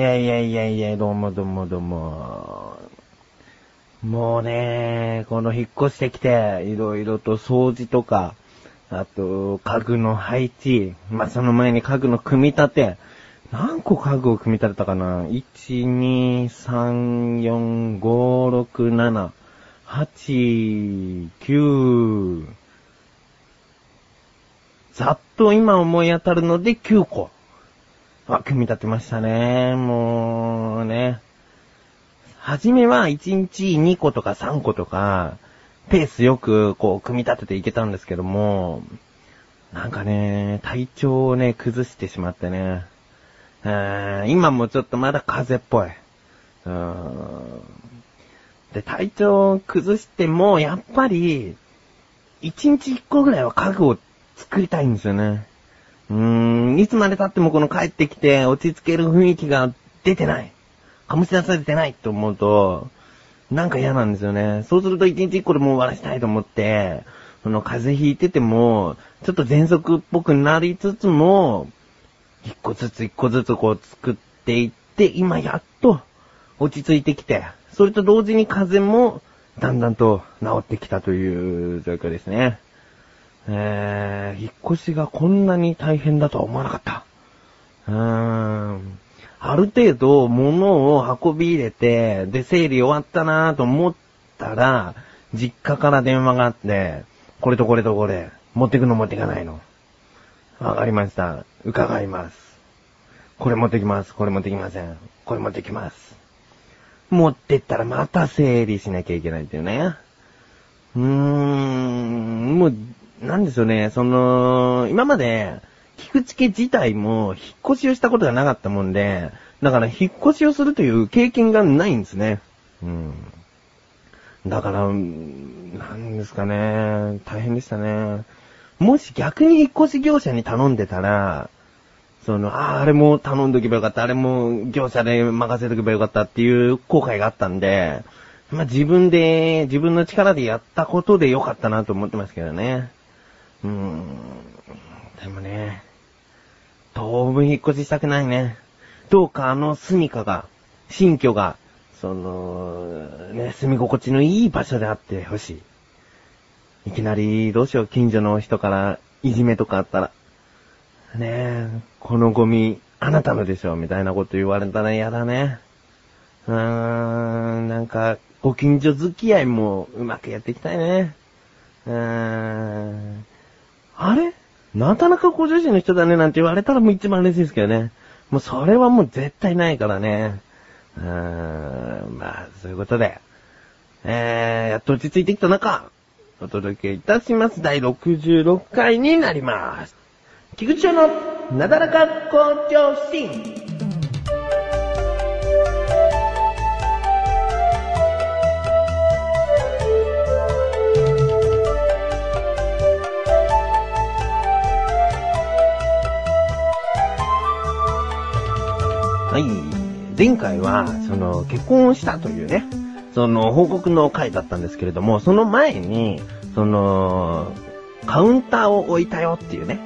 いやいやいやいや、どうもどうもどうも。もうね、この引っ越してきて、いろいろと掃除とか、あと、家具の配置、まあ、その前に家具の組み立て、何個家具を組み立てたかな ?1、2、3、4、5、6、7、8、9、ざっと今思い当たるので9個。あ、組み立てましたね。もうね。はじめは1日2個とか3個とか、ペースよくこう組み立てていけたんですけども、なんかね、体調をね、崩してしまってね。今もちょっとまだ風邪っぽい。で、体調を崩しても、やっぱり、1日1個ぐらいは家具を作りたいんですよね。うーん、いつまで経ってもこの帰ってきて落ち着ける雰囲気が出てない。醸し出されてないと思うと、なんか嫌なんですよね。そうすると一日一個でも終わらしたいと思って、その風邪ひいてても、ちょっと喘息っぽくなりつつも、一個ずつ一個ずつこう作っていって、今やっと落ち着いてきて、それと同時に風邪もだんだんと治ってきたという状況ですね。えー、引っ越しがこんなに大変だとは思わなかった。うーん。ある程度物を運び入れて、で、整理終わったなと思ったら、実家から電話があって、これとこれとこれ、持ってくの持ってかないの。わかりました。伺います。これ持ってきます。これ持ってきません。これ持ってきます。持ってったらまた整理しなきゃいけないっていうね。うーん、もう、なんですよね、その、今まで、菊池家自体も引っ越しをしたことがなかったもんで、だから引っ越しをするという経験がないんですね。うん。だから、なんですかね、大変でしたね。もし逆に引っ越し業者に頼んでたら、その、ああ、あれも頼んどけばよかった、あれも業者で任せとけばよかったっていう後悔があったんで、まあ、自分で、自分の力でやったことでよかったなと思ってますけどね。うーん。でもね、当分引っ越ししたくないね。どうかあの住処が、新居が、その、ね、住み心地のいい場所であってほしい。いきなり、どうしよう、近所の人からいじめとかあったら。ねえ、このゴミ、あなたのでしょ、みたいなこと言われたら嫌だね。うーん、なんか、ご近所付き合いもうまくやっていきたいね。うーん。あれ？なかなかご主人の人だねなんて言われたらもう一番嬉しいですけどね。もうそれはもう絶対ないからね。うーん、まあ、そういうことで。えー、やっと落ち着いてきた中、お届けいたします。第66回になります。菊池のなだらか校長心。前回は、その、結婚をしたというね、その、報告の回だったんですけれども、その前に、その、カウンターを置いたよっていうね。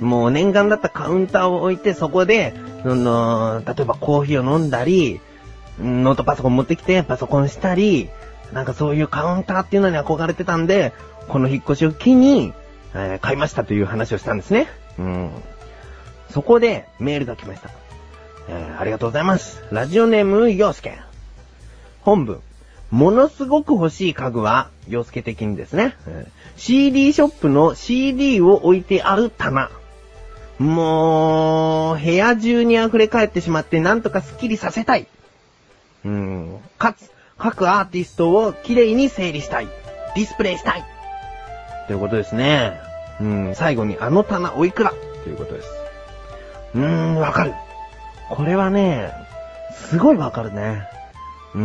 もう念願だったカウンターを置いて、そこで、その、例えばコーヒーを飲んだり、ノートパソコン持ってきてパソコンしたり、なんかそういうカウンターっていうのに憧れてたんで、この引っ越しを機に、えー、買いましたという話をしたんですね。うん。そこでメールが来ました。えー、ありがとうございます。ラジオネーム、洋介。本文。ものすごく欲しい家具は、洋介的にですね、えー、CD ショップの CD を置いてある棚。もう、部屋中に溢れ返ってしまってなんとかスッキリさせたい。うん。かつ、各アーティストをきれいに整理したい。ディスプレイしたい。ということですね。うん。最後にあの棚おいくらということです。うーん、わかる。これはね、すごいわかるね。うー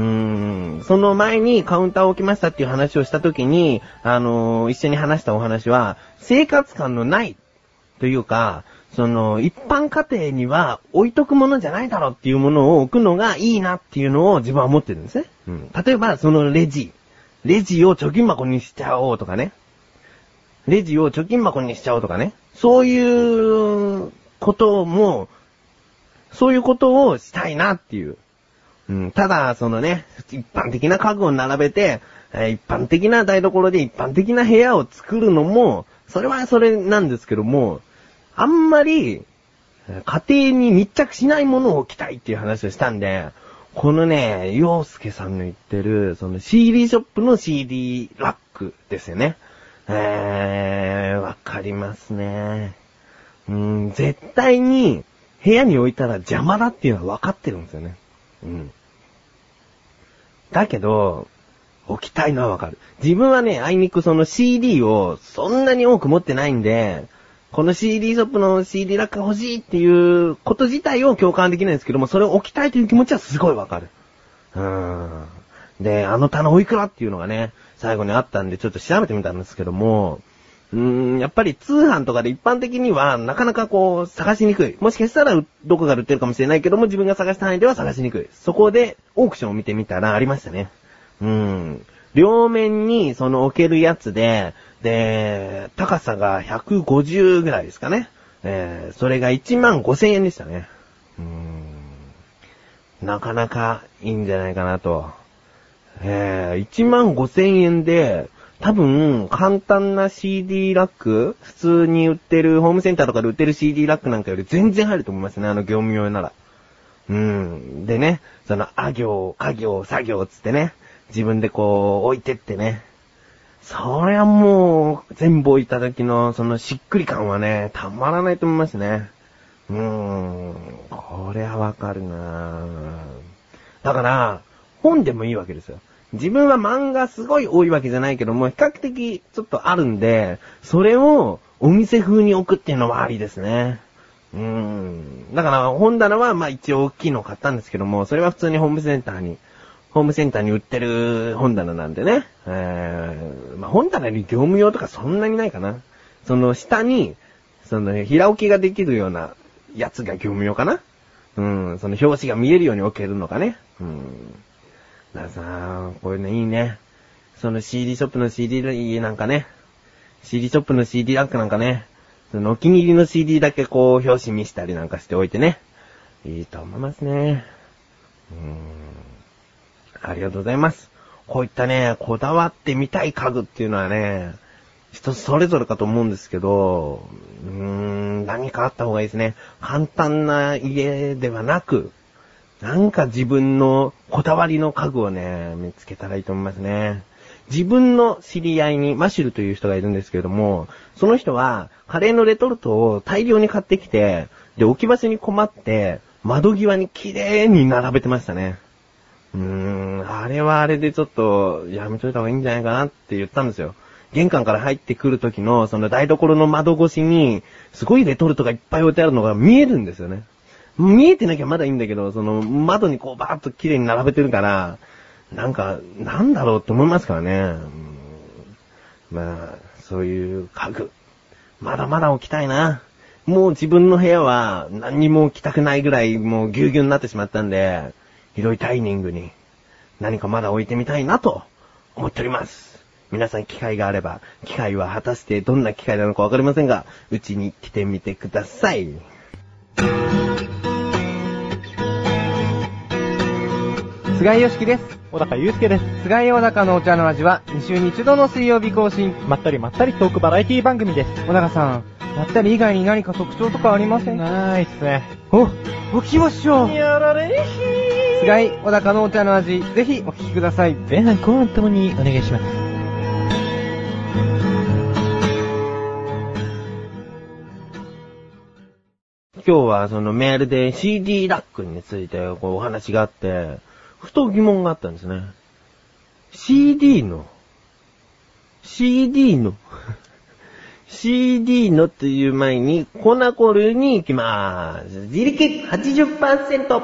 ん。その前にカウンターを置きましたっていう話をしたときに、あのー、一緒に話したお話は、生活感のないというか、その、一般家庭には置いとくものじゃないだろうっていうものを置くのがいいなっていうのを自分は思ってるんですね。うん。例えば、そのレジ。レジを貯金箱にしちゃおうとかね。レジを貯金箱にしちゃおうとかね。そういうことも、そういうことをしたいなっていう。うん、ただ、そのね、一般的な家具を並べて、え一般的な台所で一般的な部屋を作るのも、それはそれなんですけども、あんまり、家庭に密着しないものを置きたいっていう話をしたんで、このね、洋介さんの言ってる、その CD ショップの CD ラックですよね。えー、わかりますね。うん、絶対に部屋に置いたら邪魔だっていうのは分かってるんですよね。うん。だけど、置きたいのはわかる。自分はね、あいにくその CD をそんなに多く持ってないんで、この CD ショップの CD ラック欲しいっていうこと自体を共感できないんですけども、それを置きたいという気持ちはすごいわかる。うーん。で、あの棚おいくらっていうのがね、最後にあったんでちょっと調べてみたんですけども、うーん、やっぱり通販とかで一般的にはなかなかこう探しにくい。もしかしたらどこかで売ってるかもしれないけども自分が探した範囲では探しにくい。そこでオークションを見てみたらありましたね。うーん。両面にその置けるやつで、で、高さが150ぐらいですかね。えー、それが1万5千円でしたね。うーん。なかなかいいんじゃないかなと。えー、1万5千円で、多分、簡単な CD ラック普通に売ってる、ホームセンターとかで売ってる CD ラックなんかより全然入ると思いますね、あの業務用なら。うん。でね、その、あ行、家業、作業つってね、自分でこう、置いてってね。そりゃもう、全部置いた時の、そのしっくり感はね、たまらないと思いますね。うーん。これはわかるなだから、本でもいいわけですよ。自分は漫画すごい多いわけじゃないけども、比較的ちょっとあるんで、それをお店風に置くっていうのはありですね。うーん。だから本棚はまあ一応大きいの買ったんですけども、それは普通にホームセンターに、ホームセンターに売ってる本棚なんでね。えー、まあ本棚に業務用とかそんなにないかな。その下に、その平置きができるようなやつが業務用かな。うん、その表紙が見えるように置けるのかね。うん。だからさ、こういうのいいね。その CD ショップの CD なんかね。CD ショップの CD ラックなんかね。そのお気に入りの CD だけこう表紙見したりなんかしておいてね。いいと思いますね。うーん。ありがとうございます。こういったね、こだわってみたい家具っていうのはね、人それぞれかと思うんですけど、うーん、何かあった方がいいですね。簡単な家ではなく、なんか自分のこだわりの家具をね、見つけたらいいと思いますね。自分の知り合いにマシュルという人がいるんですけれども、その人はカレーのレトルトを大量に買ってきて、で、置き場所に困って、窓際に綺麗に並べてましたね。うーん、あれはあれでちょっとやめといた方がいいんじゃないかなって言ったんですよ。玄関から入ってくる時のその台所の窓越しに、すごいレトルトがいっぱい置いてあるのが見えるんですよね。見えてなきゃまだいいんだけど、その窓にこうバーッと綺麗に並べてるから、なんか、なんだろうって思いますからね。うんまあ、そういう家具。まだまだ置きたいな。もう自分の部屋は何にも置きたくないぐらいもうぎゅうぎゅうになってしまったんで、広いダイニングに何かまだ置いてみたいなと思っております。皆さん機会があれば、機会は果たしてどんな機会なのかわかりませんが、うちに来てみてください。菅井よしきです。小高祐介です。菅井小高のお茶の味は2週に1度の水曜日更新。まったりまったりトークバラエティ番組です。小高さん、まったり以外に何か特徴とかありません？かないっすね。お、お聞きましょう。やられ菅井小高のお茶の味、ぜひお聞きください。前半後半ともにお願いします。今日はそのメールで CD ラックについてこうお話があって、ふと疑問があったんですね。CD の、CD の、CD のという前にコナコルに行きまーす。自力80%。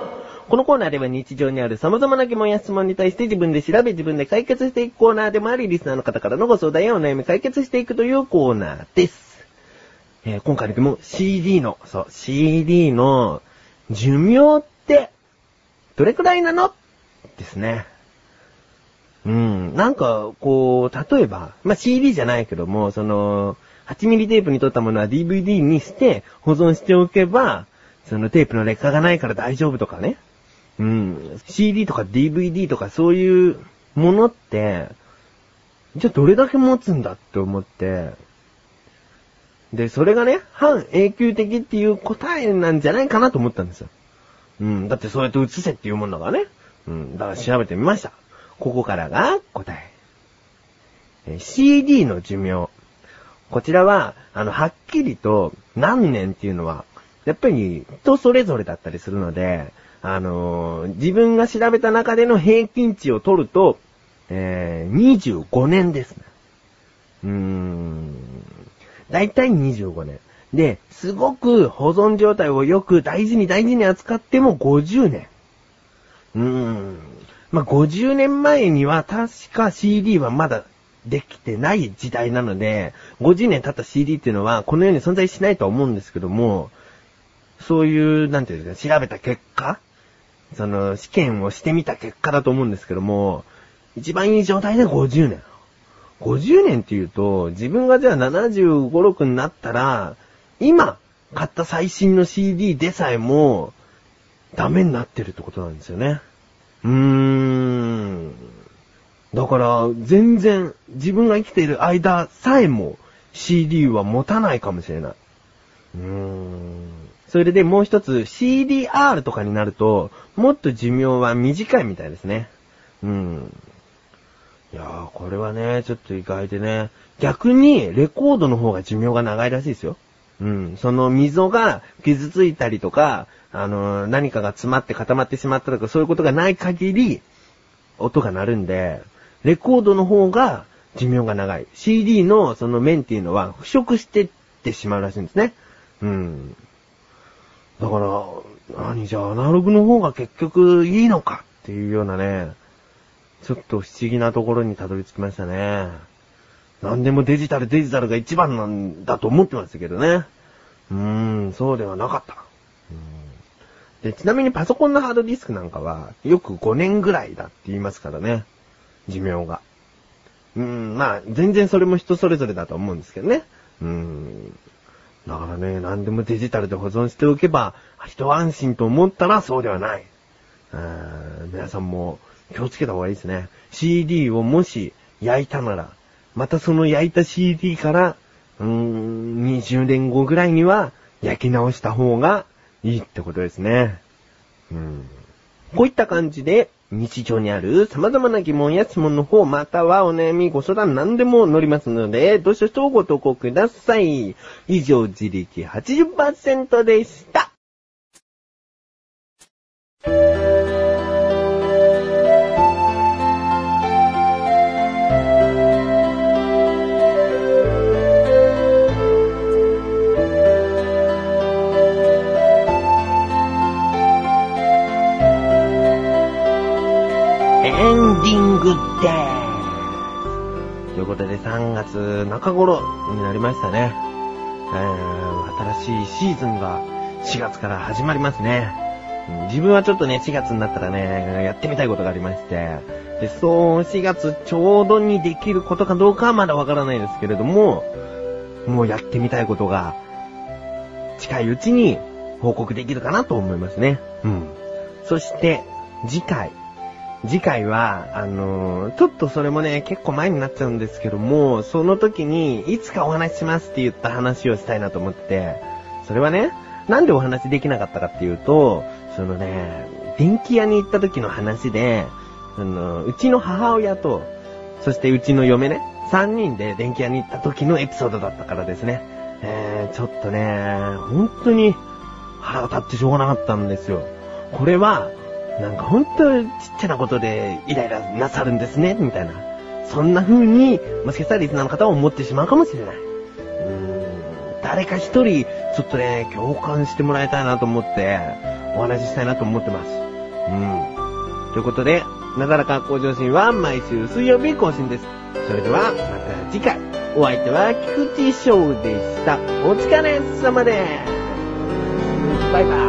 このコーナーでは日常にある様々な疑問や質問に対して自分で調べ自分で解決していくコーナーでもあり、リスナーの方からのご相談やお悩み解決していくというコーナーです。えー今回の疑問、CD の、そう、CD の寿命って、どれくらいなの？ですね。うん、なんか、こう、例えば、まあ、CD じゃないけども、その、8ミリテープに撮ったものは DVD にして保存しておけば、そのテープの劣化がないから大丈夫とかね。うん。CD とか DVD とかそういうものって、じゃあどれだけ持つんだって思って、で、それがね、半永久的っていう答えなんじゃないかなと思ったんですよ。うん。だってそうやって映せっていうもんだからね。うん。だから調べてみました。ここからが答え。え CD の寿命。こちらは、あの、はっきりと何年っていうのは、やっぱり人それぞれだったりするので、あのー自分が調べた中での平均値を取ると、えー、25年ですね。うーん。だいたい25年。で、すごく保存状態をよく大事に大事に扱っても50年。うん。まあ、50年前には確か CD はまだできてない時代なので、50年経った CD っていうのはこの世に存在しないと思うんですけども、そういう、なんていうんですか、調べた結果その、試験をしてみた結果だと思うんですけども、一番いい状態で50年。50年っていうと、自分がじゃあ75、6になったら、今、買った最新の CD でさえも、ダメになってるってことなんですよね。うーん。だから、全然、自分が生きている間さえも、CD は持たないかもしれない。うーん。それでもう一つ、CDR とかになると、もっと寿命は短いみたいですね。うん。いやー、これはね、ちょっと意外でね。逆に、レコードの方が寿命が長いらしいですよ。うん。その溝が傷ついたりとか、あの何かが詰まって固まってしまったとか、そういうことがない限り、音が鳴るんで、レコードの方が寿命が長い。CD のその面っていうのは腐食してってしまうらしいんですね。うん。だから、何じゃあアナログの方が結局いいのかっていうようなね、ちょっと不思議なところにたどり着きましたね。何でもデジタルデジタルが一番なんだと思ってましたけどね。うーん、そうではなかった。で、ちなみにパソコンのハードディスクなんかは、よく5年ぐらいだって言いますからね。寿命が。うーん、まあ、全然それも人それぞれだと思うんですけどね。うーん。だからね、何でもデジタルで保存しておけば、一安心と思ったらそうではない。うーん皆さんも気をつけた方がいいですね。CD をもし焼いたなら、またその焼いた CD から、うーん、20年後ぐらいには焼き直した方がいいってことですね。うん。こういった感じで、日常にある様々な疑問や質問の方、またはお悩み、ご相談何でも乗りますので、どしどしとご投稿ください。以上、自力80%でした。でーす。ということで3月中頃になりましたね。新しいシーズンが4月から始まりますね。自分はちょっとね、4月になったらね、やってみたいことがありまして、で、そう、4月ちょうどにできることかどうかはまだわからないですけれども、もうやってみたいことが、近いうちに報告できるかなと思いますね。うん。そして、次回。次回は、あのーちょっとそれもね、結構前になっちゃうんですけども、その時に、いつかお話ししますって言った話をしたいなと思って、それはね、なんでお話できなかったかっていうと、そのね、電気屋に行った時の話で、あの、うちの母親と、そしてうちの嫁ね、3人で電気屋に行った時のエピソードだったからですね。えー、ちょっとね、本当に腹立ってしょうがなかったんですよ。これは、なんか本当ちっちゃなことでイライラなさるんですね、みたいな。そんな風に、もしかしたらリスナーの方は思ってしまうかもしれない。うーん、誰か一人、ちょっとね、共感してもらいたいなと思って、お話ししたいなと思ってます。うん。ということで、なだらか向上心は毎週水曜日更新です。それでは、また次回。お相手は菊池翔でした。お疲れ様です。バイバイ。